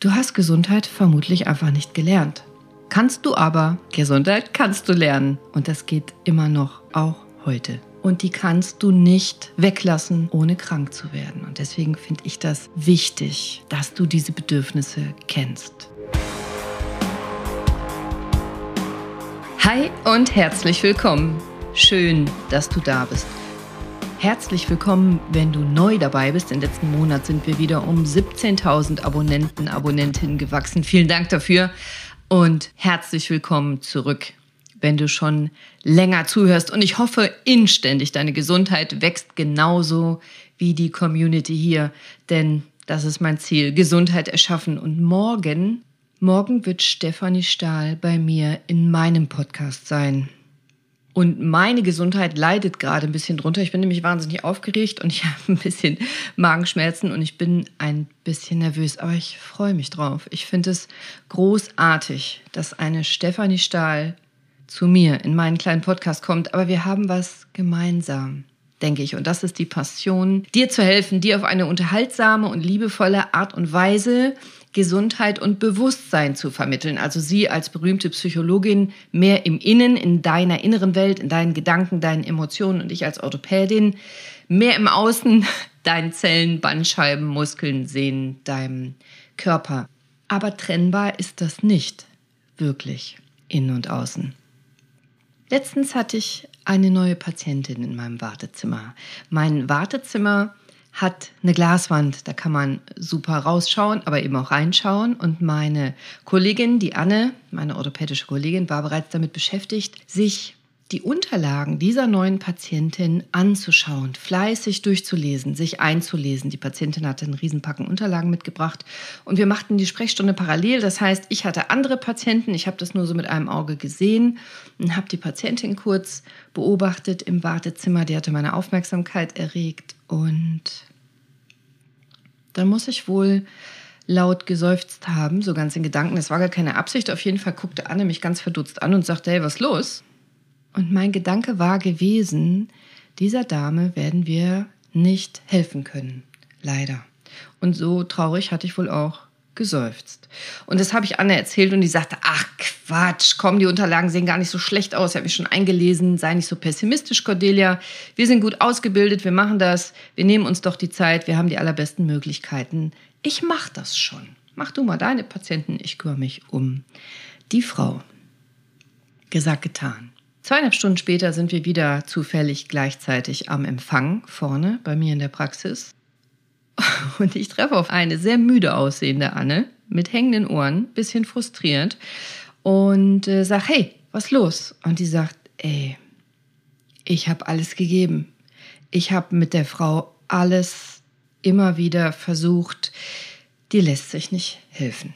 Du hast Gesundheit vermutlich einfach nicht gelernt. Kannst du aber. Gesundheit kannst du lernen. Und das geht immer noch, auch heute. Und die kannst du nicht weglassen, ohne krank zu werden. Und deswegen finde ich das wichtig, dass du diese Bedürfnisse kennst. Hi und herzlich willkommen. Schön, dass du da bist. Herzlich willkommen, wenn du neu dabei bist. Im letzten Monat sind wir wieder um 17.000 Abonnenten, Abonnentinnen gewachsen. Vielen Dank dafür und herzlich willkommen zurück, wenn du schon länger zuhörst. Und ich hoffe inständig, deine Gesundheit wächst genauso wie die Community hier, denn das ist mein Ziel, Gesundheit erschaffen. Und morgen, morgen wird Stefanie Stahl bei mir in meinem Podcast sein. Und meine Gesundheit leidet gerade ein bisschen drunter. Ich bin nämlich wahnsinnig aufgeregt und ich habe ein bisschen Magenschmerzen und ich bin ein bisschen nervös. Aber ich freue mich drauf. Ich finde es großartig, dass eine Stefanie Stahl zu mir in meinen kleinen Podcast kommt. Aber wir haben was gemeinsam, denke ich. Und das ist die Passion, dir zu helfen, dir auf eine unterhaltsame und liebevolle Art und Weise Gesundheit und Bewusstsein zu vermitteln. Also sie als berühmte Psychologin mehr im Innen, in deiner inneren Welt, in deinen Gedanken, deinen Emotionen und ich als Orthopädin mehr im Außen, deinen Zellen, Bandscheiben, Muskeln, Sehnen, deinem Körper. Aber trennbar ist das nicht wirklich, innen und außen. Letztens hatte ich eine neue Patientin in meinem Wartezimmer. Mein Wartezimmer hat eine Glaswand, da kann man super rausschauen, aber eben auch reinschauen. Und meine Kollegin, die Anne, meine orthopädische Kollegin, war bereits damit beschäftigt, sich die Unterlagen dieser neuen Patientin anzuschauen, fleißig durchzulesen, sich einzulesen. Die Patientin hatte einen Riesenpacken Unterlagen mitgebracht und wir machten die Sprechstunde parallel. Das heißt, ich hatte andere Patienten, ich habe das nur so mit einem Auge gesehen und habe die Patientin kurz beobachtet im Wartezimmer. Die hatte meine Aufmerksamkeit erregt und dann muss ich wohl laut geseufzt haben, so ganz in Gedanken. Das war gar keine Absicht. Auf jeden Fall guckte Anne mich ganz verdutzt an und sagte, hey, was los? Und mein Gedanke war gewesen, dieser Dame werden wir nicht helfen können. Leider. Und so traurig hatte ich wohl auch geseufzt. Und das habe ich Anne erzählt und die sagte, ach Quatsch, komm, die Unterlagen sehen gar nicht so schlecht aus, ich habe mich schon eingelesen, sei nicht so pessimistisch, Cordelia. Wir sind gut ausgebildet, wir machen das, wir nehmen uns doch die Zeit, wir haben die allerbesten Möglichkeiten. Ich mache das schon. Mach du mal deine Patienten, ich kümmere mich um die Frau. Gesagt, getan. Zweieinhalb Stunden später sind wir wieder zufällig gleichzeitig am Empfang vorne bei mir in der Praxis. Und ich treffe auf eine sehr müde aussehende Anne mit hängenden Ohren, bisschen frustriert und äh, sag, hey, was los? Und die sagt, ey, ich habe alles gegeben. Ich habe mit der Frau alles immer wieder versucht. Die lässt sich nicht helfen.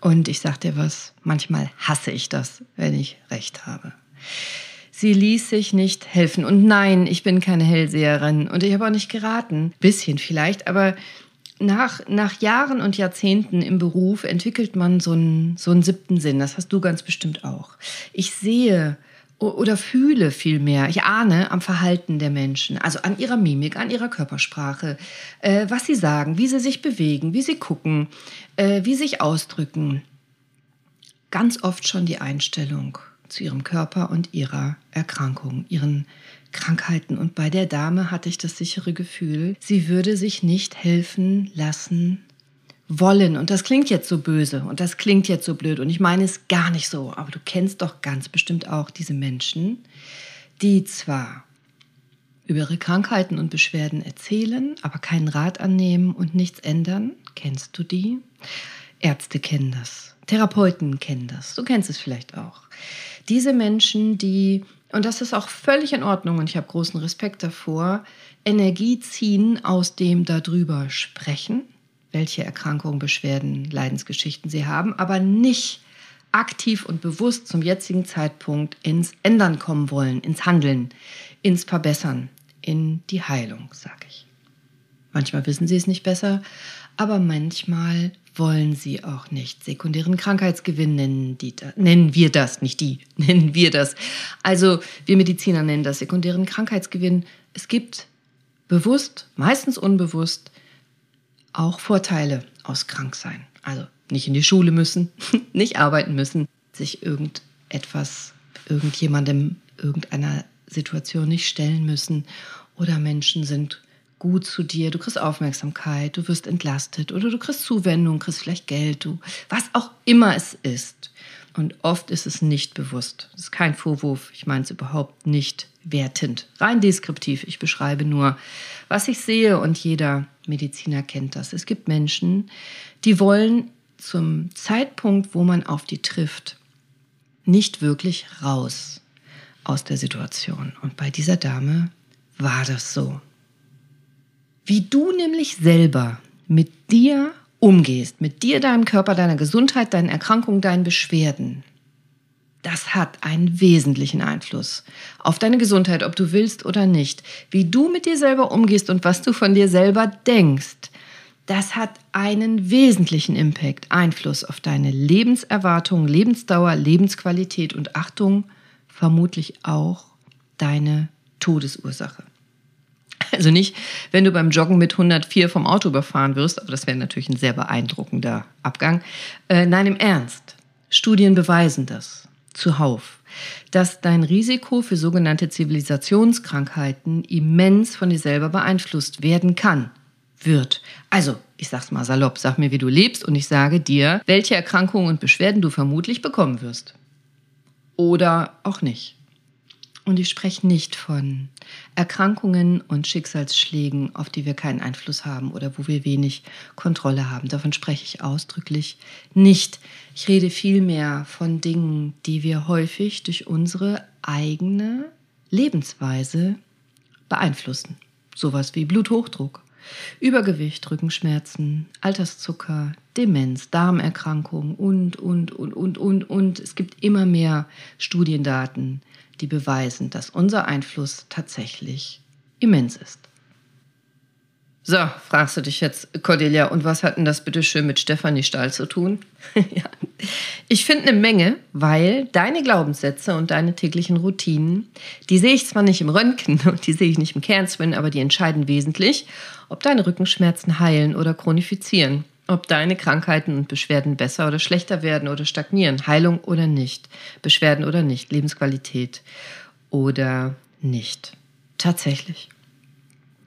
Und ich sag dir was, manchmal hasse ich das, wenn ich recht habe. Sie ließ sich nicht helfen. Und nein, ich bin keine Hellseherin und ich habe auch nicht geraten. Bisschen vielleicht, aber nach, nach Jahren und Jahrzehnten im Beruf entwickelt man so einen, so einen siebten Sinn. Das hast du ganz bestimmt auch. Ich sehe oder fühle vielmehr, ich ahne am Verhalten der Menschen, also an ihrer Mimik, an ihrer Körpersprache, äh, was sie sagen, wie sie sich bewegen, wie sie gucken, äh, wie sie sich ausdrücken. Ganz oft schon die Einstellung zu ihrem Körper und ihrer Erkrankung, ihren Krankheiten. Und bei der Dame hatte ich das sichere Gefühl, sie würde sich nicht helfen lassen wollen. Und das klingt jetzt so böse und das klingt jetzt so blöd. Und ich meine es gar nicht so. Aber du kennst doch ganz bestimmt auch diese Menschen, die zwar über ihre Krankheiten und Beschwerden erzählen, aber keinen Rat annehmen und nichts ändern. Kennst du die? Ärzte kennen das. Therapeuten kennen das. Du kennst es vielleicht auch diese Menschen, die, und das ist auch völlig in Ordnung und ich habe großen Respekt davor, Energie ziehen aus dem darüber sprechen, welche Erkrankungen, Beschwerden, Leidensgeschichten sie haben, aber nicht aktiv und bewusst zum jetzigen Zeitpunkt ins Ändern kommen wollen, ins Handeln, ins Verbessern, in die Heilung, sage ich. Manchmal wissen sie es nicht besser, aber manchmal wollen sie auch nicht. Sekundären Krankheitsgewinn nennen, die, nennen wir das, nicht die, nennen wir das. Also wir Mediziner nennen das sekundären Krankheitsgewinn. Es gibt bewusst, meistens unbewusst, auch Vorteile aus Kranksein. Also nicht in die Schule müssen, nicht arbeiten müssen, sich irgendetwas, irgendjemandem, irgendeiner Situation nicht stellen müssen oder Menschen sind gut zu dir, du kriegst Aufmerksamkeit, du wirst entlastet oder du kriegst Zuwendung, kriegst vielleicht Geld, du, was auch immer es ist. Und oft ist es nicht bewusst. Das ist kein Vorwurf, ich meine es überhaupt nicht wertend, rein deskriptiv. Ich beschreibe nur, was ich sehe und jeder Mediziner kennt das. Es gibt Menschen, die wollen zum Zeitpunkt, wo man auf die trifft, nicht wirklich raus aus der Situation. Und bei dieser Dame war das so. Wie du nämlich selber mit dir umgehst, mit dir, deinem Körper, deiner Gesundheit, deinen Erkrankungen, deinen Beschwerden, das hat einen wesentlichen Einfluss auf deine Gesundheit, ob du willst oder nicht. Wie du mit dir selber umgehst und was du von dir selber denkst, das hat einen wesentlichen Impact, Einfluss auf deine Lebenserwartung, Lebensdauer, Lebensqualität und Achtung, vermutlich auch deine Todesursache. Also nicht, wenn du beim Joggen mit 104 vom Auto überfahren wirst, aber das wäre natürlich ein sehr beeindruckender Abgang. Äh, nein, im Ernst. Studien beweisen das zuhauf, dass dein Risiko für sogenannte Zivilisationskrankheiten immens von dir selber beeinflusst werden kann, wird. Also, ich sag's mal salopp, sag mir, wie du lebst und ich sage dir, welche Erkrankungen und Beschwerden du vermutlich bekommen wirst. Oder auch nicht. Und ich spreche nicht von Erkrankungen und Schicksalsschlägen, auf die wir keinen Einfluss haben oder wo wir wenig Kontrolle haben. Davon spreche ich ausdrücklich nicht. Ich rede vielmehr von Dingen, die wir häufig durch unsere eigene Lebensweise beeinflussen. Sowas wie Bluthochdruck, Übergewicht, Rückenschmerzen, Alterszucker, Demenz, Darmerkrankungen und, und, und, und, und, und. Es gibt immer mehr Studiendaten, die beweisen, dass unser Einfluss tatsächlich immens ist. So, fragst du dich jetzt, Cordelia, und was hat denn das bitte schön mit Stefanie Stahl zu tun? ja. Ich finde eine Menge, weil deine Glaubenssätze und deine täglichen Routinen, die sehe ich zwar nicht im Röntgen und die sehe ich nicht im Kernspin, aber die entscheiden wesentlich, ob deine Rückenschmerzen heilen oder chronifizieren ob deine Krankheiten und Beschwerden besser oder schlechter werden oder stagnieren, Heilung oder nicht, Beschwerden oder nicht, Lebensqualität oder nicht. Tatsächlich.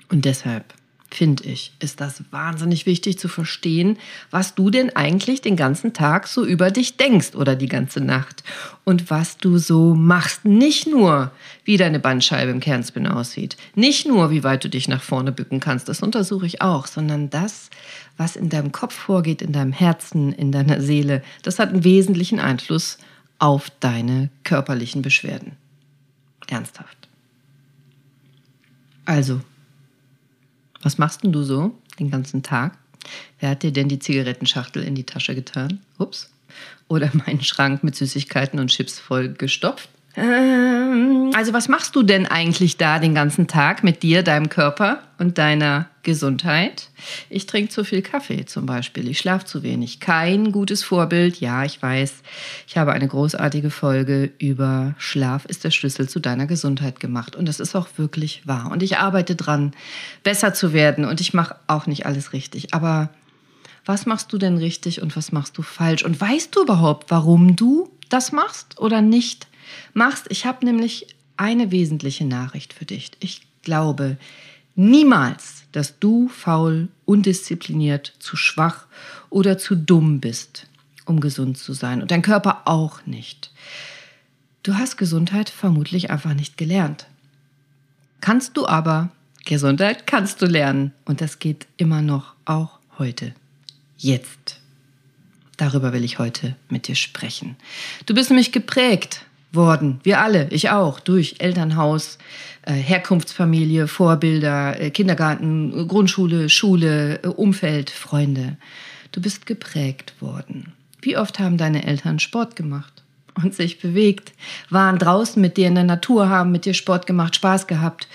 Und deshalb finde ich, ist das wahnsinnig wichtig zu verstehen, was du denn eigentlich den ganzen Tag so über dich denkst oder die ganze Nacht und was du so machst. Nicht nur, wie deine Bandscheibe im Kernspin aussieht, nicht nur, wie weit du dich nach vorne bücken kannst, das untersuche ich auch, sondern das, was in deinem Kopf vorgeht, in deinem Herzen, in deiner Seele, das hat einen wesentlichen Einfluss auf deine körperlichen Beschwerden. Ernsthaft. Also, was machst denn du so den ganzen Tag? Wer hat dir denn die Zigarettenschachtel in die Tasche getan? Ups. Oder meinen Schrank mit Süßigkeiten und Chips voll gestopft? Ähm, also was machst du denn eigentlich da den ganzen Tag mit dir, deinem Körper und deiner Gesundheit? Ich trinke zu viel Kaffee zum Beispiel. Ich schlafe zu wenig. Kein gutes Vorbild. Ja, ich weiß. Ich habe eine großartige Folge über Schlaf ist der Schlüssel zu deiner Gesundheit gemacht. Und das ist auch wirklich wahr. Und ich arbeite dran, besser zu werden. Und ich mache auch nicht alles richtig. Aber was machst du denn richtig und was machst du falsch? Und weißt du überhaupt, warum du das machst oder nicht? Machst. Ich habe nämlich eine wesentliche Nachricht für dich. Ich glaube niemals, dass du faul, undiszipliniert, zu schwach oder zu dumm bist, um gesund zu sein. Und dein Körper auch nicht. Du hast Gesundheit vermutlich einfach nicht gelernt. Kannst du aber, Gesundheit kannst du lernen. Und das geht immer noch, auch heute. Jetzt. Darüber will ich heute mit dir sprechen. Du bist nämlich geprägt worden. Wir alle, ich auch, durch Elternhaus, äh, Herkunftsfamilie, Vorbilder, äh, Kindergarten, Grundschule, Schule, äh, Umfeld, Freunde. Du bist geprägt worden. Wie oft haben deine Eltern Sport gemacht und sich bewegt, waren draußen mit dir in der Natur, haben mit dir Sport gemacht, Spaß gehabt.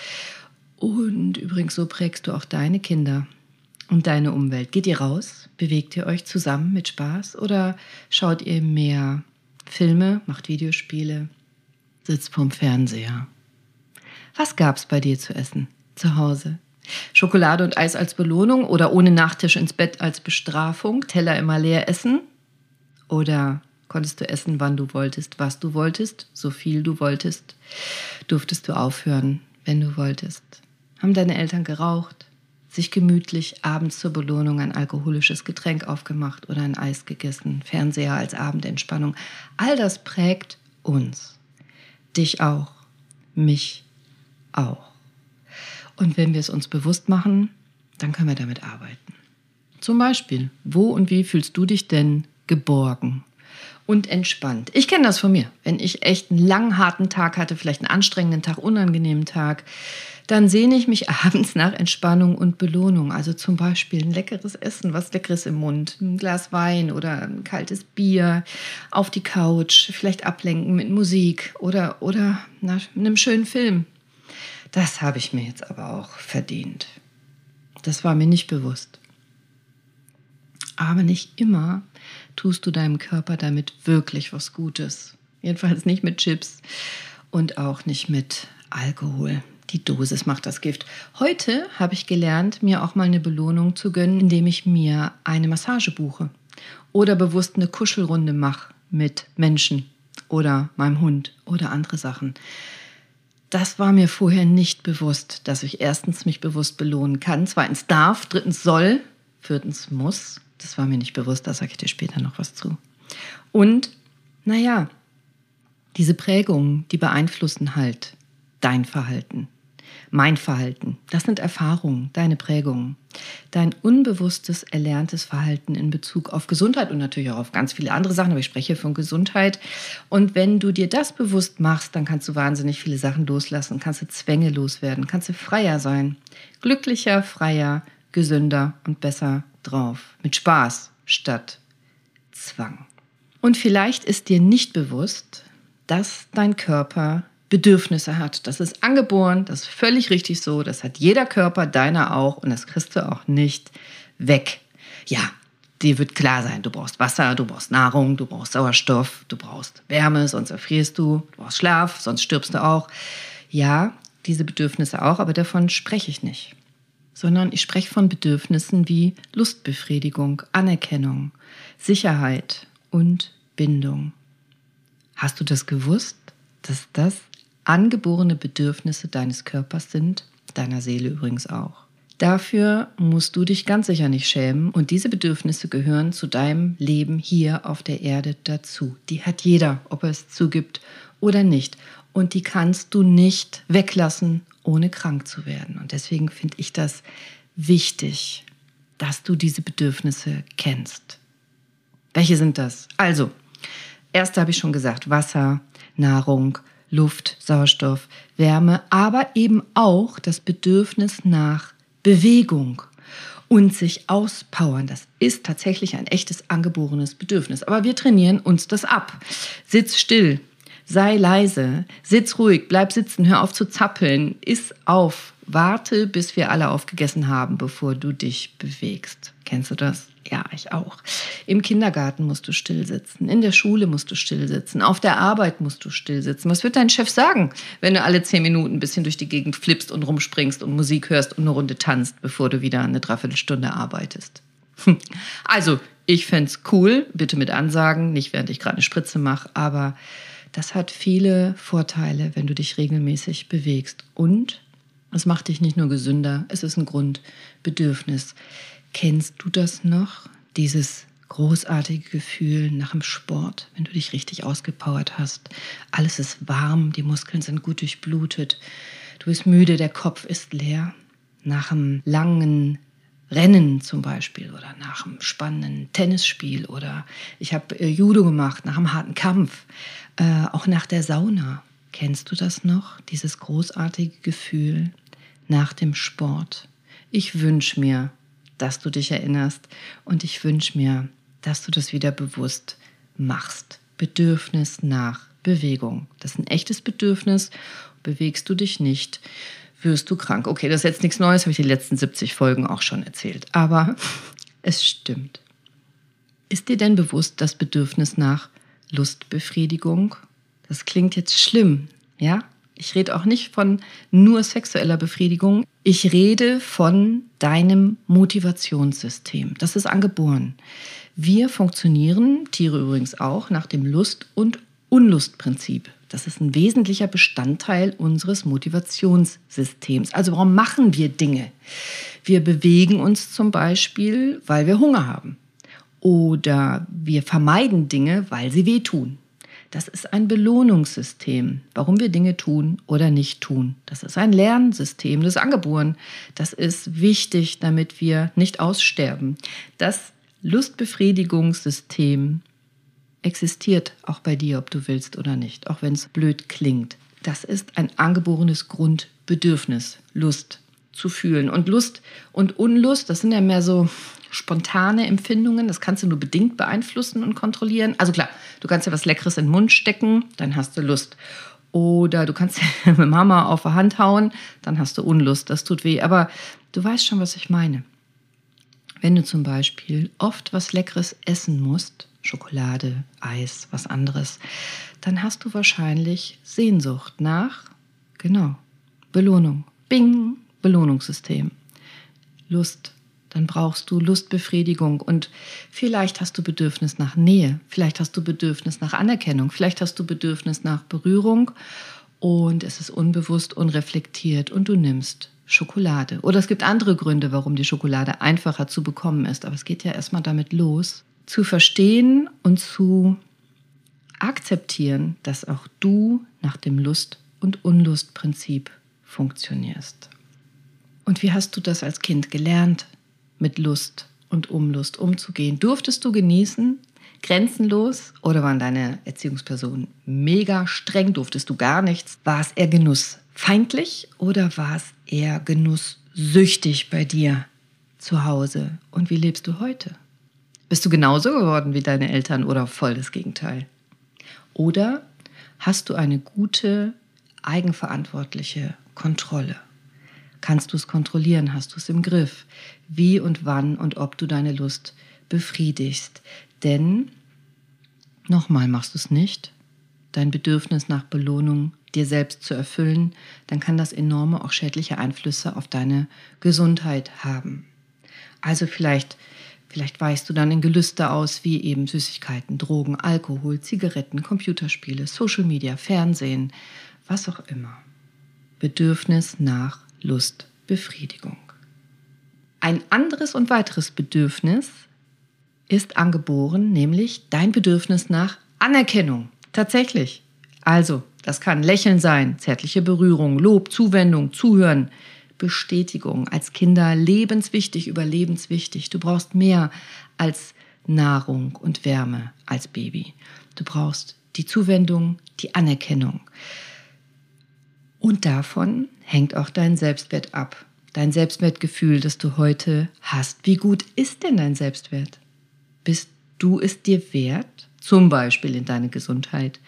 Und übrigens, so prägst du auch deine Kinder und deine Umwelt. Geht ihr raus? Bewegt ihr euch zusammen mit Spaß oder schaut ihr mehr Filme, macht Videospiele, sitzt vorm Fernseher. Was gab's bei dir zu essen zu Hause? Schokolade und Eis als Belohnung oder ohne Nachtisch ins Bett als Bestrafung, Teller immer leer essen? Oder konntest du essen, wann du wolltest, was du wolltest, so viel du wolltest? Durftest du aufhören, wenn du wolltest? Haben deine Eltern geraucht, sich gemütlich abends zur Belohnung ein alkoholisches Getränk aufgemacht oder ein Eis gegessen, Fernseher als Abendentspannung? All das prägt uns. Dich auch, mich auch. Und wenn wir es uns bewusst machen, dann können wir damit arbeiten. Zum Beispiel, wo und wie fühlst du dich denn geborgen und entspannt? Ich kenne das von mir. Wenn ich echt einen langen, harten Tag hatte, vielleicht einen anstrengenden Tag, unangenehmen Tag, dann sehne ich mich abends nach Entspannung und Belohnung. Also zum Beispiel ein leckeres Essen, was Leckeres im Mund, ein Glas Wein oder ein kaltes Bier, auf die Couch, vielleicht ablenken mit Musik oder, oder na, einem schönen Film. Das habe ich mir jetzt aber auch verdient. Das war mir nicht bewusst. Aber nicht immer tust du deinem Körper damit wirklich was Gutes. Jedenfalls nicht mit Chips und auch nicht mit Alkohol. Die Dosis macht das Gift. Heute habe ich gelernt, mir auch mal eine Belohnung zu gönnen, indem ich mir eine Massage buche oder bewusst eine Kuschelrunde mache mit Menschen oder meinem Hund oder andere Sachen das war mir vorher nicht bewusst, dass ich erstens mich bewusst belohnen kann, zweitens darf, drittens soll, viertens muss. Das war mir nicht bewusst, da sage ich dir später noch was zu. Und, naja, diese Prägungen, die beeinflussen halt dein Verhalten mein Verhalten. Das sind Erfahrungen, deine Prägungen, dein unbewusstes erlerntes Verhalten in Bezug auf Gesundheit und natürlich auch auf ganz viele andere Sachen, aber ich spreche von Gesundheit. Und wenn du dir das bewusst machst, dann kannst du wahnsinnig viele Sachen loslassen, kannst du Zwänge loswerden, kannst du freier sein, glücklicher, freier, gesünder und besser drauf, mit Spaß statt Zwang. Und vielleicht ist dir nicht bewusst, dass dein Körper Bedürfnisse hat. Das ist angeboren, das ist völlig richtig so, das hat jeder Körper, deiner auch und das kriegst du auch nicht weg. Ja, dir wird klar sein, du brauchst Wasser, du brauchst Nahrung, du brauchst Sauerstoff, du brauchst Wärme, sonst erfrierst du, du brauchst Schlaf, sonst stirbst du auch. Ja, diese Bedürfnisse auch, aber davon spreche ich nicht, sondern ich spreche von Bedürfnissen wie Lustbefriedigung, Anerkennung, Sicherheit und Bindung. Hast du das gewusst, dass das angeborene Bedürfnisse deines Körpers sind, deiner Seele übrigens auch. Dafür musst du dich ganz sicher nicht schämen und diese Bedürfnisse gehören zu deinem Leben hier auf der Erde dazu. Die hat jeder, ob er es zugibt oder nicht. Und die kannst du nicht weglassen, ohne krank zu werden. Und deswegen finde ich das wichtig, dass du diese Bedürfnisse kennst. Welche sind das? Also, erst habe ich schon gesagt, Wasser, Nahrung, Luft, Sauerstoff, Wärme, aber eben auch das Bedürfnis nach Bewegung und sich auspowern. Das ist tatsächlich ein echtes angeborenes Bedürfnis. Aber wir trainieren uns das ab. Sitz still, sei leise, sitz ruhig, bleib sitzen, hör auf zu zappeln, iss auf, warte, bis wir alle aufgegessen haben, bevor du dich bewegst. Kennst du das? Ja, ich auch. Im Kindergarten musst du still sitzen, in der Schule musst du still sitzen, auf der Arbeit musst du still sitzen. Was wird dein Chef sagen, wenn du alle zehn Minuten ein bisschen durch die Gegend flippst und rumspringst und Musik hörst und eine Runde tanzt, bevor du wieder eine Dreiviertelstunde arbeitest? Also, ich fände es cool, bitte mit Ansagen, nicht während ich gerade eine Spritze mache, aber das hat viele Vorteile, wenn du dich regelmäßig bewegst. Und es macht dich nicht nur gesünder, es ist ein Grundbedürfnis. Kennst du das noch? Dieses großartige Gefühl nach dem Sport, wenn du dich richtig ausgepowert hast. Alles ist warm, die Muskeln sind gut durchblutet. Du bist müde, der Kopf ist leer. Nach einem langen Rennen zum Beispiel oder nach einem spannenden Tennisspiel oder ich habe äh, Judo gemacht nach einem harten Kampf, äh, auch nach der Sauna. Kennst du das noch? Dieses großartige Gefühl nach dem Sport. Ich wünsche mir, dass du dich erinnerst. Und ich wünsche mir, dass du das wieder bewusst machst. Bedürfnis nach Bewegung. Das ist ein echtes Bedürfnis. Bewegst du dich nicht, wirst du krank. Okay, das ist jetzt nichts Neues, habe ich die letzten 70 Folgen auch schon erzählt. Aber es stimmt. Ist dir denn bewusst das Bedürfnis nach Lustbefriedigung? Das klingt jetzt schlimm, ja? Ich rede auch nicht von nur sexueller Befriedigung. Ich rede von deinem Motivationssystem. Das ist angeboren. Wir funktionieren, Tiere übrigens auch, nach dem Lust- und Unlustprinzip. Das ist ein wesentlicher Bestandteil unseres Motivationssystems. Also warum machen wir Dinge? Wir bewegen uns zum Beispiel, weil wir Hunger haben. Oder wir vermeiden Dinge, weil sie wehtun. Das ist ein Belohnungssystem, warum wir Dinge tun oder nicht tun. Das ist ein Lernsystem, das ist angeboren. Das ist wichtig, damit wir nicht aussterben. Das Lustbefriedigungssystem existiert auch bei dir, ob du willst oder nicht, auch wenn es blöd klingt. Das ist ein angeborenes Grundbedürfnis, Lust zu fühlen. Und Lust und Unlust, das sind ja mehr so spontane Empfindungen, das kannst du nur bedingt beeinflussen und kontrollieren. Also klar, du kannst dir was Leckeres in den Mund stecken, dann hast du Lust. Oder du kannst mit dem Hammer auf der Hand hauen, dann hast du Unlust, das tut weh. Aber du weißt schon, was ich meine. Wenn du zum Beispiel oft was Leckeres essen musst, Schokolade, Eis, was anderes, dann hast du wahrscheinlich Sehnsucht nach, genau, Belohnung. Bing, Belohnungssystem. Lust, dann brauchst du Lustbefriedigung und vielleicht hast du Bedürfnis nach Nähe, vielleicht hast du Bedürfnis nach Anerkennung, vielleicht hast du Bedürfnis nach Berührung und es ist unbewusst, unreflektiert und du nimmst Schokolade. Oder es gibt andere Gründe, warum die Schokolade einfacher zu bekommen ist, aber es geht ja erstmal damit los, zu verstehen und zu akzeptieren, dass auch du nach dem Lust- und Unlustprinzip funktionierst. Und wie hast du das als Kind gelernt? mit Lust und Umlust umzugehen? Durftest du genießen, grenzenlos oder waren deine Erziehungspersonen mega streng? Durftest du gar nichts? War es eher genussfeindlich oder war es eher genusssüchtig bei dir zu Hause? Und wie lebst du heute? Bist du genauso geworden wie deine Eltern oder voll das Gegenteil? Oder hast du eine gute, eigenverantwortliche Kontrolle? Kannst du es kontrollieren? Hast du es im Griff? Wie und wann und ob du deine Lust befriedigst? Denn, nochmal, machst du es nicht, dein Bedürfnis nach Belohnung dir selbst zu erfüllen, dann kann das enorme, auch schädliche Einflüsse auf deine Gesundheit haben. Also vielleicht, vielleicht weichst du dann in Gelüste aus, wie eben Süßigkeiten, Drogen, Alkohol, Zigaretten, Computerspiele, Social Media, Fernsehen, was auch immer. Bedürfnis nach Lustbefriedigung. Ein anderes und weiteres Bedürfnis ist angeboren, nämlich dein Bedürfnis nach Anerkennung. Tatsächlich. Also, das kann Lächeln sein, zärtliche Berührung, Lob, Zuwendung, Zuhören, Bestätigung. Als Kinder lebenswichtig, überlebenswichtig. Du brauchst mehr als Nahrung und Wärme als Baby. Du brauchst die Zuwendung, die Anerkennung. Und davon hängt auch dein Selbstwert ab. Dein Selbstwertgefühl, das du heute hast. Wie gut ist denn dein Selbstwert? Bist du es dir wert, zum Beispiel in deine Gesundheit,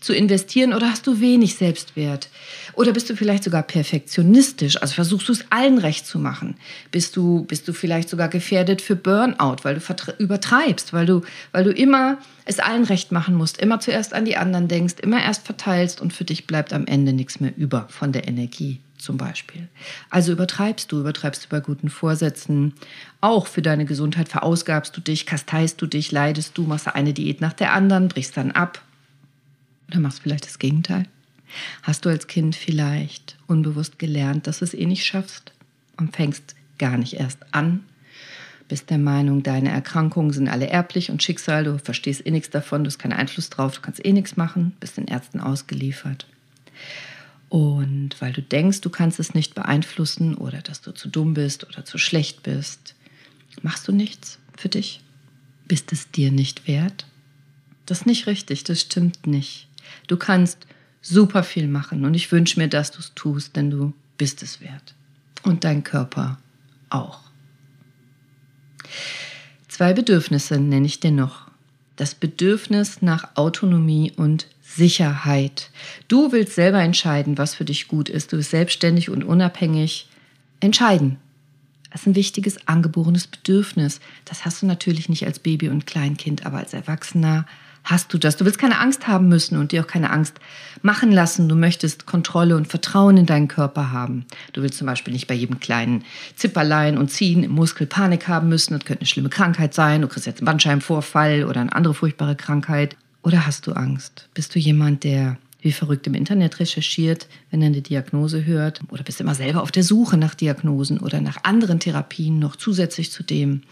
zu investieren oder hast du wenig Selbstwert? Oder bist du vielleicht sogar perfektionistisch, also versuchst du es allen recht zu machen? Bist du, bist du vielleicht sogar gefährdet für Burnout, weil du übertreibst, weil du, weil du immer es allen recht machen musst, immer zuerst an die anderen denkst, immer erst verteilst und für dich bleibt am Ende nichts mehr über von der Energie zum Beispiel. Also übertreibst du, übertreibst du bei guten Vorsätzen. Auch für deine Gesundheit verausgabst du dich, kasteist du dich, leidest du, machst eine Diät nach der anderen, brichst dann ab. Oder machst vielleicht das Gegenteil? Hast du als Kind vielleicht unbewusst gelernt, dass du es eh nicht schaffst und fängst gar nicht erst an? Bist der Meinung, deine Erkrankungen sind alle erblich und Schicksal, du verstehst eh nichts davon, du hast keinen Einfluss drauf, du kannst eh nichts machen, bist den Ärzten ausgeliefert. Und weil du denkst, du kannst es nicht beeinflussen oder dass du zu dumm bist oder zu schlecht bist, machst du nichts für dich? Bist es dir nicht wert? Das ist nicht richtig, das stimmt nicht. Du kannst super viel machen und ich wünsche mir, dass du es tust, denn du bist es wert. Und dein Körper auch. Zwei Bedürfnisse nenne ich dir noch. Das Bedürfnis nach Autonomie und Sicherheit. Du willst selber entscheiden, was für dich gut ist. Du bist selbstständig und unabhängig entscheiden. Das ist ein wichtiges angeborenes Bedürfnis. Das hast du natürlich nicht als Baby und Kleinkind, aber als Erwachsener Hast du das? Du willst keine Angst haben müssen und dir auch keine Angst machen lassen. Du möchtest Kontrolle und Vertrauen in deinen Körper haben. Du willst zum Beispiel nicht bei jedem kleinen Zipperlein und Ziehen im Muskel Panik haben müssen. Das könnte eine schlimme Krankheit sein. Du kriegst jetzt einen Bandscheibenvorfall oder eine andere furchtbare Krankheit. Oder hast du Angst? Bist du jemand, der wie verrückt im Internet recherchiert, wenn er eine Diagnose hört? Oder bist du immer selber auf der Suche nach Diagnosen oder nach anderen Therapien noch zusätzlich zu dem,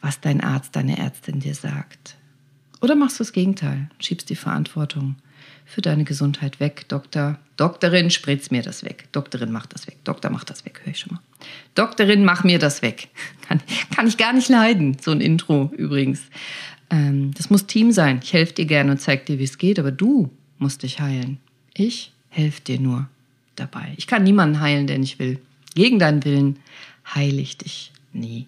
was dein Arzt, deine Ärztin dir sagt? Oder machst du das Gegenteil, schiebst die Verantwortung für deine Gesundheit weg. Doktor, Doktorin, spritz mir das weg. Doktorin, mach das weg. Doktor, mach das weg, höre ich schon mal. Doktorin, mach mir das weg. Kann, kann ich gar nicht leiden, so ein Intro übrigens. Ähm, das muss Team sein. Ich helfe dir gerne und zeige dir, wie es geht, aber du musst dich heilen. Ich helfe dir nur dabei. Ich kann niemanden heilen, der nicht will. Gegen deinen Willen heile ich dich nie.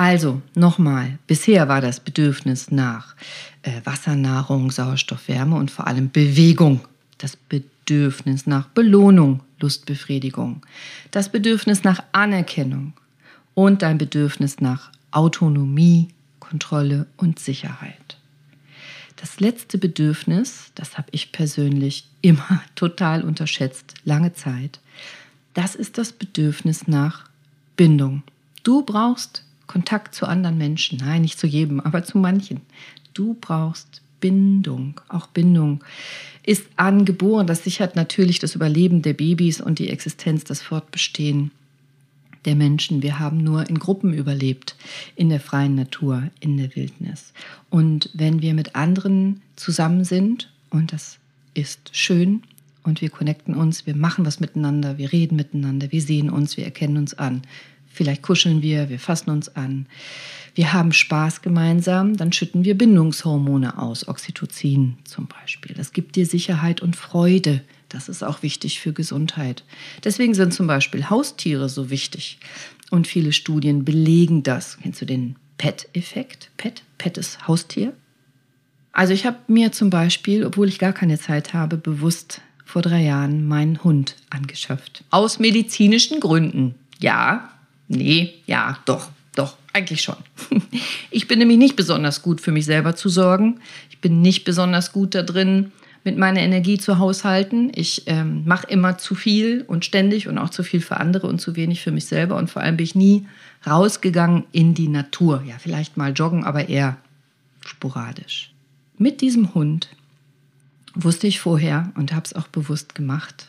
Also, nochmal, bisher war das Bedürfnis nach äh, Wassernahrung, Sauerstoff, Wärme und vor allem Bewegung. Das Bedürfnis nach Belohnung, Lustbefriedigung. Das Bedürfnis nach Anerkennung und dein Bedürfnis nach Autonomie, Kontrolle und Sicherheit. Das letzte Bedürfnis, das habe ich persönlich immer total unterschätzt, lange Zeit, das ist das Bedürfnis nach Bindung. Du brauchst Kontakt zu anderen Menschen. Nein, nicht zu jedem, aber zu manchen. Du brauchst Bindung. Auch Bindung ist angeboren. Das sichert natürlich das Überleben der Babys und die Existenz, das Fortbestehen der Menschen. Wir haben nur in Gruppen überlebt, in der freien Natur, in der Wildnis. Und wenn wir mit anderen zusammen sind, und das ist schön, und wir connecten uns, wir machen was miteinander, wir reden miteinander, wir sehen uns, wir erkennen uns an, Vielleicht kuscheln wir, wir fassen uns an. Wir haben Spaß gemeinsam, dann schütten wir Bindungshormone aus, Oxytocin zum Beispiel. Das gibt dir Sicherheit und Freude. Das ist auch wichtig für Gesundheit. Deswegen sind zum Beispiel Haustiere so wichtig. Und viele Studien belegen das. Kennst du den Pet-Effekt? Pet? Pet ist Haustier. Also ich habe mir zum Beispiel, obwohl ich gar keine Zeit habe, bewusst vor drei Jahren meinen Hund angeschafft. Aus medizinischen Gründen. Ja, Nee, ja, doch, doch, eigentlich schon. Ich bin nämlich nicht besonders gut für mich selber zu sorgen. Ich bin nicht besonders gut da drin, mit meiner Energie zu haushalten. Ich ähm, mache immer zu viel und ständig und auch zu viel für andere und zu wenig für mich selber. Und vor allem bin ich nie rausgegangen in die Natur. Ja, vielleicht mal joggen, aber eher sporadisch. Mit diesem Hund wusste ich vorher und habe es auch bewusst gemacht,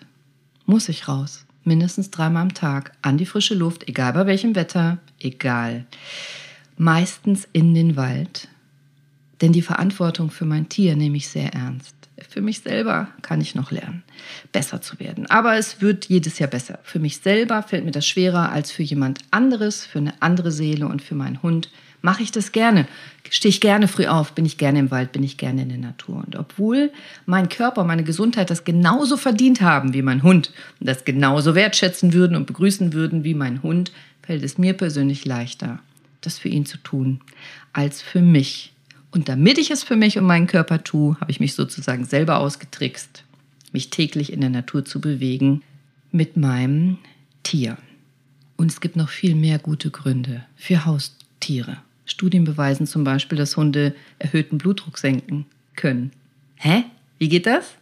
muss ich raus mindestens dreimal am Tag an die frische Luft, egal bei welchem Wetter, egal. Meistens in den Wald, denn die Verantwortung für mein Tier nehme ich sehr ernst. Für mich selber kann ich noch lernen, besser zu werden. Aber es wird jedes Jahr besser. Für mich selber fällt mir das schwerer als für jemand anderes, für eine andere Seele und für meinen Hund mache ich das gerne. Stehe ich gerne früh auf, bin ich gerne im Wald, bin ich gerne in der Natur. Und obwohl mein Körper, meine Gesundheit das genauso verdient haben wie mein Hund und das genauso wertschätzen würden und begrüßen würden wie mein Hund, fällt es mir persönlich leichter, das für ihn zu tun, als für mich. Und damit ich es für mich und meinen Körper tue, habe ich mich sozusagen selber ausgetrickst, mich täglich in der Natur zu bewegen mit meinem Tier. Und es gibt noch viel mehr gute Gründe für Haustiere. Studien beweisen zum Beispiel, dass Hunde erhöhten Blutdruck senken können. Hä? Wie geht das?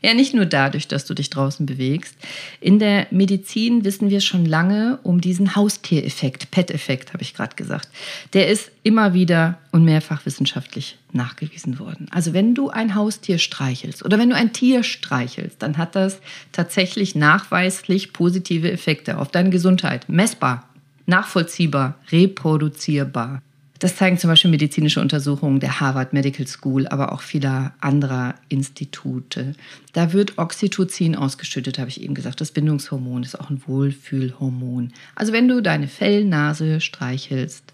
Ja, nicht nur dadurch, dass du dich draußen bewegst. In der Medizin wissen wir schon lange um diesen Haustiereffekt, Pet-Effekt, habe ich gerade gesagt. Der ist immer wieder und mehrfach wissenschaftlich nachgewiesen worden. Also wenn du ein Haustier streichelst oder wenn du ein Tier streichelst, dann hat das tatsächlich nachweislich positive Effekte auf deine Gesundheit. Messbar, nachvollziehbar, reproduzierbar. Das zeigen zum Beispiel medizinische Untersuchungen der Harvard Medical School, aber auch vieler anderer Institute. Da wird Oxytocin ausgeschüttet, habe ich eben gesagt. Das Bindungshormon ist auch ein Wohlfühlhormon. Also wenn du deine Fellnase streichelst,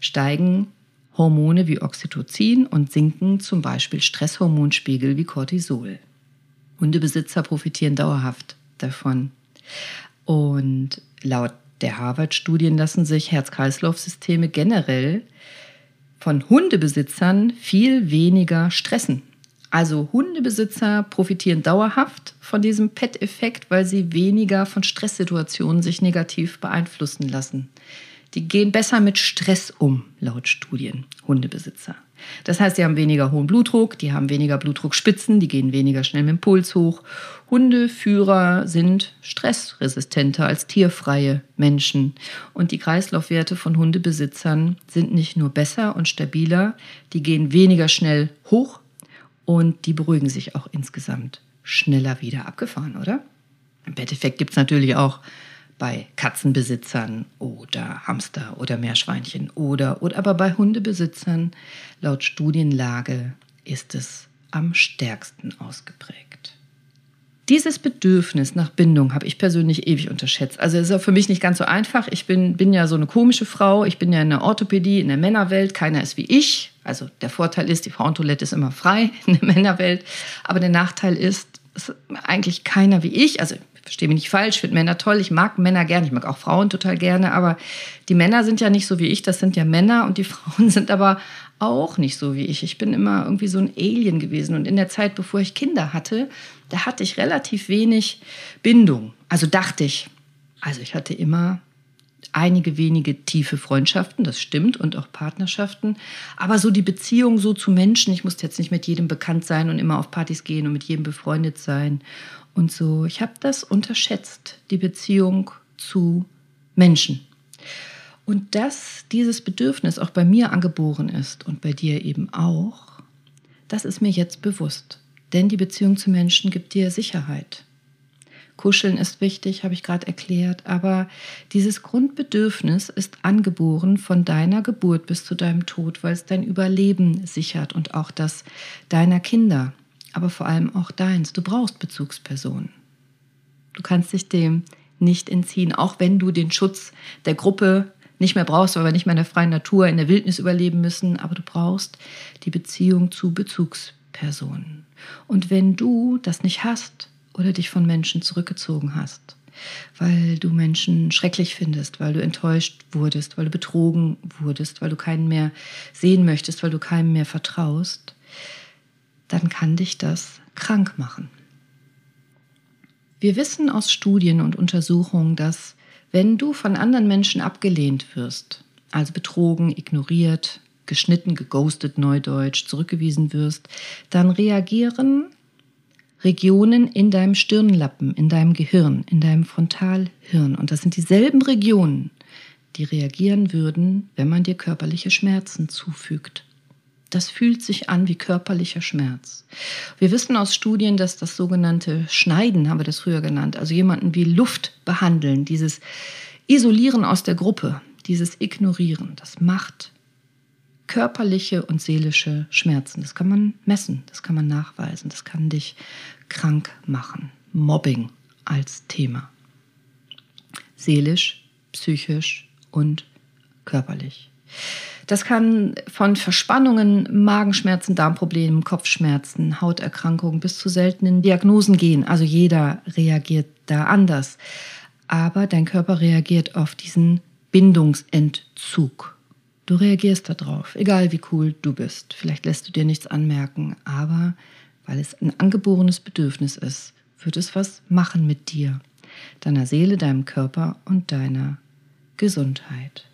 steigen Hormone wie Oxytocin und sinken zum Beispiel Stresshormonspiegel wie Cortisol. Hundebesitzer profitieren dauerhaft davon. Und laut der Harvard-Studien lassen sich Herz-Kreislauf-Systeme generell von Hundebesitzern viel weniger stressen. Also Hundebesitzer profitieren dauerhaft von diesem Pet-Effekt, weil sie weniger von Stresssituationen sich negativ beeinflussen lassen. die gehen besser mit Stress um, laut Studien, Hundebesitzer. Das heißt, sie haben weniger hohen Blutdruck, die haben weniger Blutdruckspitzen, die gehen weniger schnell mit dem Puls hoch. Hundeführer sind stressresistenter als tierfreie Menschen. Und die Kreislaufwerte von Hundebesitzern sind nicht nur besser und stabiler, die gehen weniger schnell hoch und die beruhigen sich auch insgesamt schneller wieder abgefahren, oder? Im Endeffekt gibt es natürlich auch bei Katzenbesitzern oder Hamster oder Meerschweinchen oder, oder aber bei Hundebesitzern laut Studienlage ist es am stärksten ausgeprägt. Dieses Bedürfnis nach Bindung habe ich persönlich ewig unterschätzt. Also es ist auch für mich nicht ganz so einfach. Ich bin, bin ja so eine komische Frau. Ich bin ja in der Orthopädie, in der Männerwelt. Keiner ist wie ich. Also der Vorteil ist, die Frauentoilette ist immer frei in der Männerwelt. Aber der Nachteil ist, ist eigentlich keiner wie ich. Also verstehe mich nicht falsch, finde Männer toll, ich mag Männer gerne, ich mag auch Frauen total gerne, aber die Männer sind ja nicht so wie ich, das sind ja Männer und die Frauen sind aber auch nicht so wie ich. Ich bin immer irgendwie so ein Alien gewesen und in der Zeit, bevor ich Kinder hatte, da hatte ich relativ wenig Bindung. Also dachte ich, also ich hatte immer einige wenige tiefe Freundschaften, das stimmt, und auch Partnerschaften. Aber so die Beziehung so zu Menschen, ich musste jetzt nicht mit jedem bekannt sein und immer auf Partys gehen und mit jedem befreundet sein und so. Ich habe das unterschätzt, die Beziehung zu Menschen. Und dass dieses Bedürfnis auch bei mir angeboren ist und bei dir eben auch, das ist mir jetzt bewusst. Denn die Beziehung zu Menschen gibt dir Sicherheit. Kuscheln ist wichtig, habe ich gerade erklärt, aber dieses Grundbedürfnis ist angeboren von deiner Geburt bis zu deinem Tod, weil es dein Überleben sichert und auch das deiner Kinder aber vor allem auch deins. Du brauchst Bezugspersonen. Du kannst dich dem nicht entziehen, auch wenn du den Schutz der Gruppe nicht mehr brauchst, weil wir nicht mehr in der freien Natur, in der Wildnis überleben müssen, aber du brauchst die Beziehung zu Bezugspersonen. Und wenn du das nicht hast oder dich von Menschen zurückgezogen hast, weil du Menschen schrecklich findest, weil du enttäuscht wurdest, weil du betrogen wurdest, weil du keinen mehr sehen möchtest, weil du keinem mehr vertraust, dann kann dich das krank machen. Wir wissen aus Studien und Untersuchungen, dass wenn du von anderen Menschen abgelehnt wirst, also betrogen, ignoriert, geschnitten, geghostet, neudeutsch, zurückgewiesen wirst, dann reagieren Regionen in deinem Stirnlappen, in deinem Gehirn, in deinem Frontalhirn. Und das sind dieselben Regionen, die reagieren würden, wenn man dir körperliche Schmerzen zufügt. Das fühlt sich an wie körperlicher Schmerz. Wir wissen aus Studien, dass das sogenannte Schneiden, haben wir das früher genannt, also jemanden wie Luft behandeln, dieses Isolieren aus der Gruppe, dieses Ignorieren, das macht körperliche und seelische Schmerzen. Das kann man messen, das kann man nachweisen, das kann dich krank machen. Mobbing als Thema. Seelisch, psychisch und körperlich. Das kann von Verspannungen, Magenschmerzen, Darmproblemen, Kopfschmerzen, Hauterkrankungen bis zu seltenen Diagnosen gehen. Also jeder reagiert da anders. Aber dein Körper reagiert auf diesen Bindungsentzug. Du reagierst darauf, egal wie cool du bist. Vielleicht lässt du dir nichts anmerken, aber weil es ein angeborenes Bedürfnis ist, wird es was machen mit dir, deiner Seele, deinem Körper und deiner Gesundheit.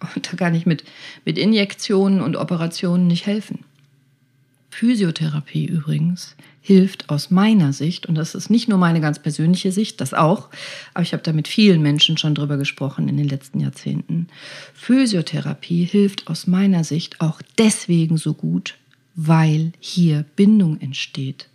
Und da kann ich mit, mit Injektionen und Operationen nicht helfen. Physiotherapie übrigens hilft aus meiner Sicht, und das ist nicht nur meine ganz persönliche Sicht, das auch, aber ich habe da mit vielen Menschen schon drüber gesprochen in den letzten Jahrzehnten. Physiotherapie hilft aus meiner Sicht auch deswegen so gut, weil hier Bindung entsteht.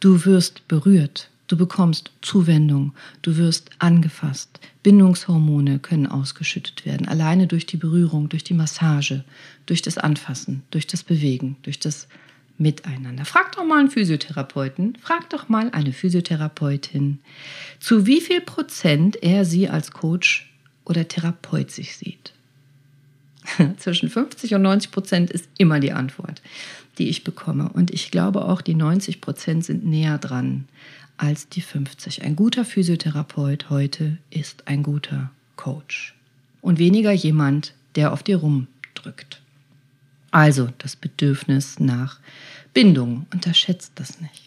Du wirst berührt, Du bekommst Zuwendung, du wirst angefasst. Bindungshormone können ausgeschüttet werden, alleine durch die Berührung, durch die Massage, durch das Anfassen, durch das Bewegen, durch das Miteinander. Frag doch mal einen Physiotherapeuten, frag doch mal eine Physiotherapeutin, zu wie viel Prozent er sie als Coach oder Therapeut sich sieht. Zwischen 50 und 90 Prozent ist immer die Antwort, die ich bekomme. Und ich glaube auch, die 90 Prozent sind näher dran als die 50. Ein guter Physiotherapeut heute ist ein guter Coach und weniger jemand, der auf dir rumdrückt. Also das Bedürfnis nach Bindung, unterschätzt das nicht.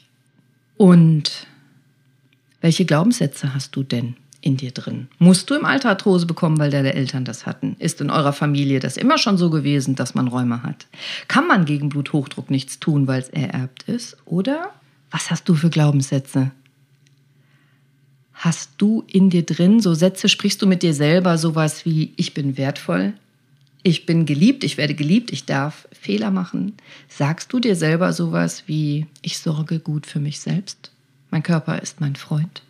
Und welche Glaubenssätze hast du denn in dir drin. Musst du im Alter Arthrose bekommen, weil deine Eltern das hatten? Ist in eurer Familie das immer schon so gewesen, dass man Räume hat? Kann man gegen Bluthochdruck nichts tun, weil es ererbt ist? Oder was hast du für Glaubenssätze? Hast du in dir drin so Sätze, sprichst du mit dir selber sowas wie ich bin wertvoll, ich bin geliebt, ich werde geliebt, ich darf Fehler machen? Sagst du dir selber sowas wie ich sorge gut für mich selbst? Mein Körper ist mein Freund.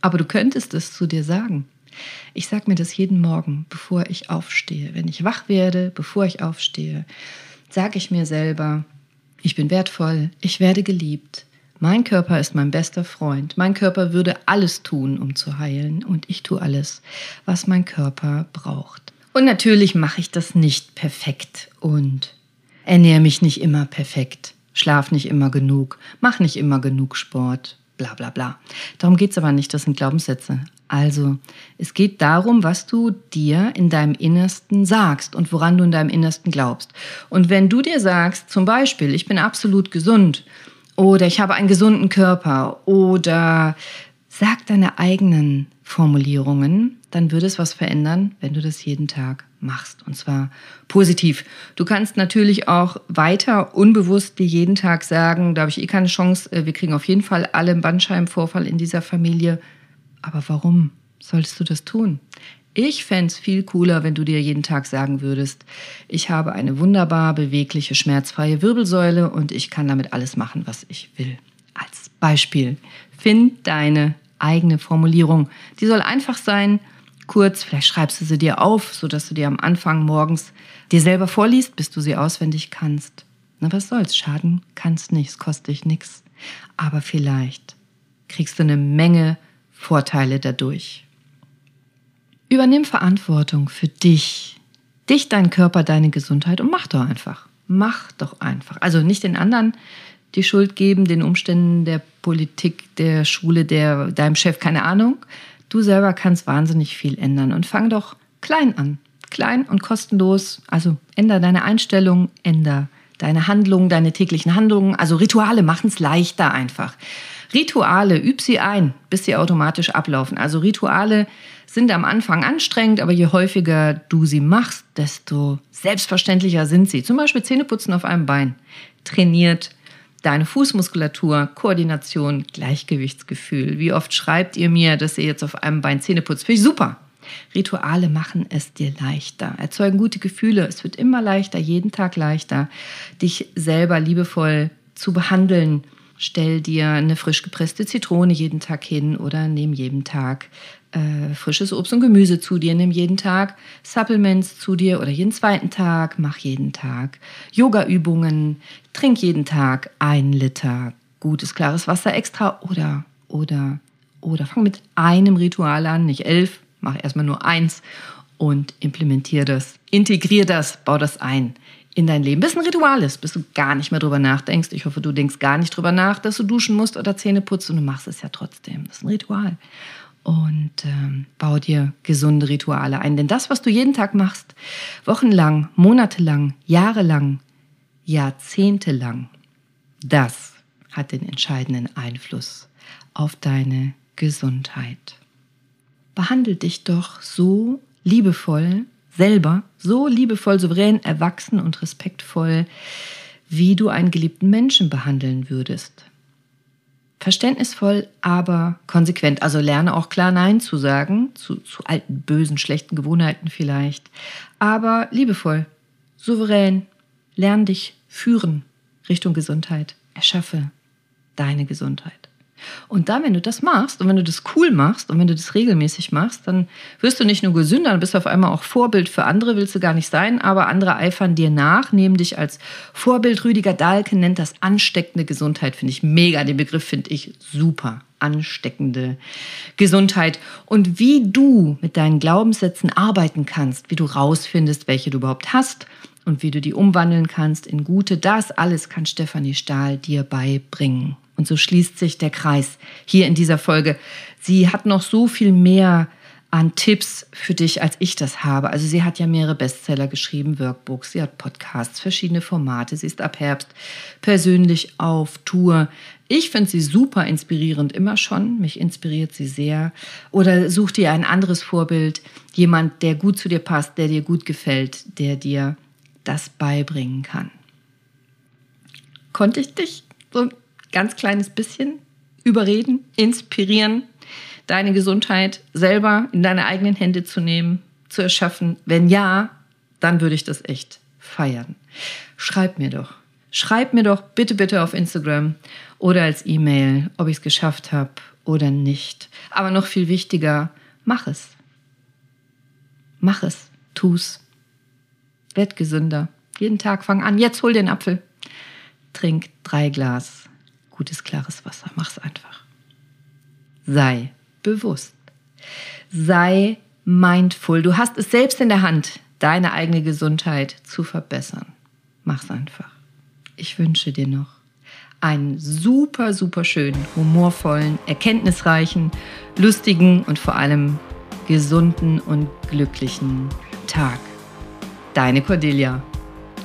Aber du könntest es zu dir sagen. Ich sage mir das jeden Morgen, bevor ich aufstehe. Wenn ich wach werde, bevor ich aufstehe, sage ich mir selber, ich bin wertvoll, ich werde geliebt. Mein Körper ist mein bester Freund. Mein Körper würde alles tun, um zu heilen. Und ich tue alles, was mein Körper braucht. Und natürlich mache ich das nicht perfekt und ernähre mich nicht immer perfekt, schlaf nicht immer genug, mache nicht immer genug Sport, bla bla bla. Darum geht es aber nicht, das sind Glaubenssätze. Also, es geht darum, was du dir in deinem Innersten sagst und woran du in deinem Innersten glaubst. Und wenn du dir sagst, zum Beispiel, ich bin absolut gesund oder ich habe einen gesunden Körper oder sag deine eigenen Formulierungen, dann würde es was verändern, wenn du das jeden Tag machst. Und zwar positiv. Du kannst natürlich auch weiter unbewusst dir jeden Tag sagen, da habe ich eh keine Chance, äh, wir kriegen auf jeden Fall alle einen Bandscheibenvorfall in dieser Familie. Aber warum solltest du das tun? Ich fände es viel cooler, wenn du dir jeden Tag sagen würdest, ich habe eine wunderbar bewegliche, schmerzfreie Wirbelsäule und ich kann damit alles machen, was ich will. Als Beispiel, find deine eigene Formulierung. Die soll einfach sein, kurz, vielleicht schreibst du sie dir auf, sodass du dir am Anfang morgens dir selber vorliest, bis du sie auswendig kannst. Na, was soll's? Schaden kannst nicht, es kostet dich nichts. Aber vielleicht kriegst du eine Menge Vorteile dadurch. Übernimm Verantwortung für dich, dich, deinen Körper, deine Gesundheit und mach doch einfach. Mach doch einfach. Also nicht den anderen die Schuld geben, den Umständen der Politik, der Schule, der, deinem Chef, keine Ahnung, Du selber kannst wahnsinnig viel ändern und fang doch klein an. Klein und kostenlos. Also änder deine Einstellung, änder deine Handlungen, deine täglichen Handlungen. Also Rituale machen es leichter einfach. Rituale, üb sie ein, bis sie automatisch ablaufen. Also Rituale sind am Anfang anstrengend, aber je häufiger du sie machst, desto selbstverständlicher sind sie. Zum Beispiel Zähneputzen auf einem Bein. Trainiert deine Fußmuskulatur, Koordination, Gleichgewichtsgefühl. Wie oft schreibt ihr mir, dass ihr jetzt auf einem Bein Zähne putzt? Finde ich super. Rituale machen es dir leichter, erzeugen gute Gefühle. Es wird immer leichter, jeden Tag leichter, dich selber liebevoll zu behandeln. Stell dir eine frisch gepresste Zitrone jeden Tag hin oder nimm jeden Tag äh, frisches Obst und Gemüse zu dir, nimm jeden Tag Supplements zu dir oder jeden zweiten Tag, mach jeden Tag Yoga-Übungen, trink jeden Tag ein Liter gutes, klares Wasser extra oder, oder, oder fang mit einem Ritual an, nicht elf, mach erstmal nur eins und implementier das, integrier das, bau das ein in dein Leben. Bis ein Ritual ist, bis du gar nicht mehr drüber nachdenkst. Ich hoffe, du denkst gar nicht drüber nach, dass du duschen musst oder Zähne putzt und du machst es ja trotzdem. Das ist ein Ritual und ähm, bau dir gesunde Rituale ein. Denn das, was du jeden Tag machst, wochenlang, monatelang, jahrelang, jahrzehntelang, das hat den entscheidenden Einfluss auf deine Gesundheit. Behandle dich doch so liebevoll selber, so liebevoll, souverän, erwachsen und respektvoll, wie du einen geliebten Menschen behandeln würdest. Verständnisvoll, aber konsequent. Also lerne auch klar Nein zu sagen, zu, zu alten, bösen, schlechten Gewohnheiten vielleicht. Aber liebevoll, souverän, lerne dich führen Richtung Gesundheit. Erschaffe deine Gesundheit. Und dann, wenn du das machst und wenn du das cool machst und wenn du das regelmäßig machst, dann wirst du nicht nur gesünder, dann bist du auf einmal auch Vorbild für andere, willst du gar nicht sein, aber andere eifern dir nach, nehmen dich als Vorbild. Rüdiger Dahlke nennt das ansteckende Gesundheit, finde ich mega. Den Begriff finde ich super. Ansteckende Gesundheit. Und wie du mit deinen Glaubenssätzen arbeiten kannst, wie du rausfindest, welche du überhaupt hast und wie du die umwandeln kannst in gute, das alles kann Stefanie Stahl dir beibringen. Und so schließt sich der Kreis hier in dieser Folge. Sie hat noch so viel mehr an Tipps für dich, als ich das habe. Also sie hat ja mehrere Bestseller geschrieben, Workbooks, sie hat Podcasts, verschiedene Formate, sie ist ab Herbst persönlich auf Tour. Ich finde sie super inspirierend, immer schon. Mich inspiriert sie sehr. Oder such dir ein anderes Vorbild, jemand, der gut zu dir passt, der dir gut gefällt, der dir das beibringen kann. Konnte ich dich so ganz kleines bisschen überreden, inspirieren, deine Gesundheit selber in deine eigenen Hände zu nehmen, zu erschaffen? Wenn ja, dann würde ich das echt feiern. Schreib mir doch. Schreib mir doch bitte, bitte auf Instagram oder als E-Mail, ob ich es geschafft habe oder nicht. Aber noch viel wichtiger, mach es. Mach es. Tu's. Werd gesünder. Jeden Tag fang an. Jetzt hol den Apfel. Trink drei Glas gutes, klares Wasser. Mach's einfach. Sei bewusst. Sei mindful. Du hast es selbst in der Hand, deine eigene Gesundheit zu verbessern. Mach's einfach. Ich wünsche dir noch einen super, super schönen, humorvollen, erkenntnisreichen, lustigen und vor allem gesunden und glücklichen Tag. Deine Cordelia.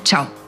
Ciao.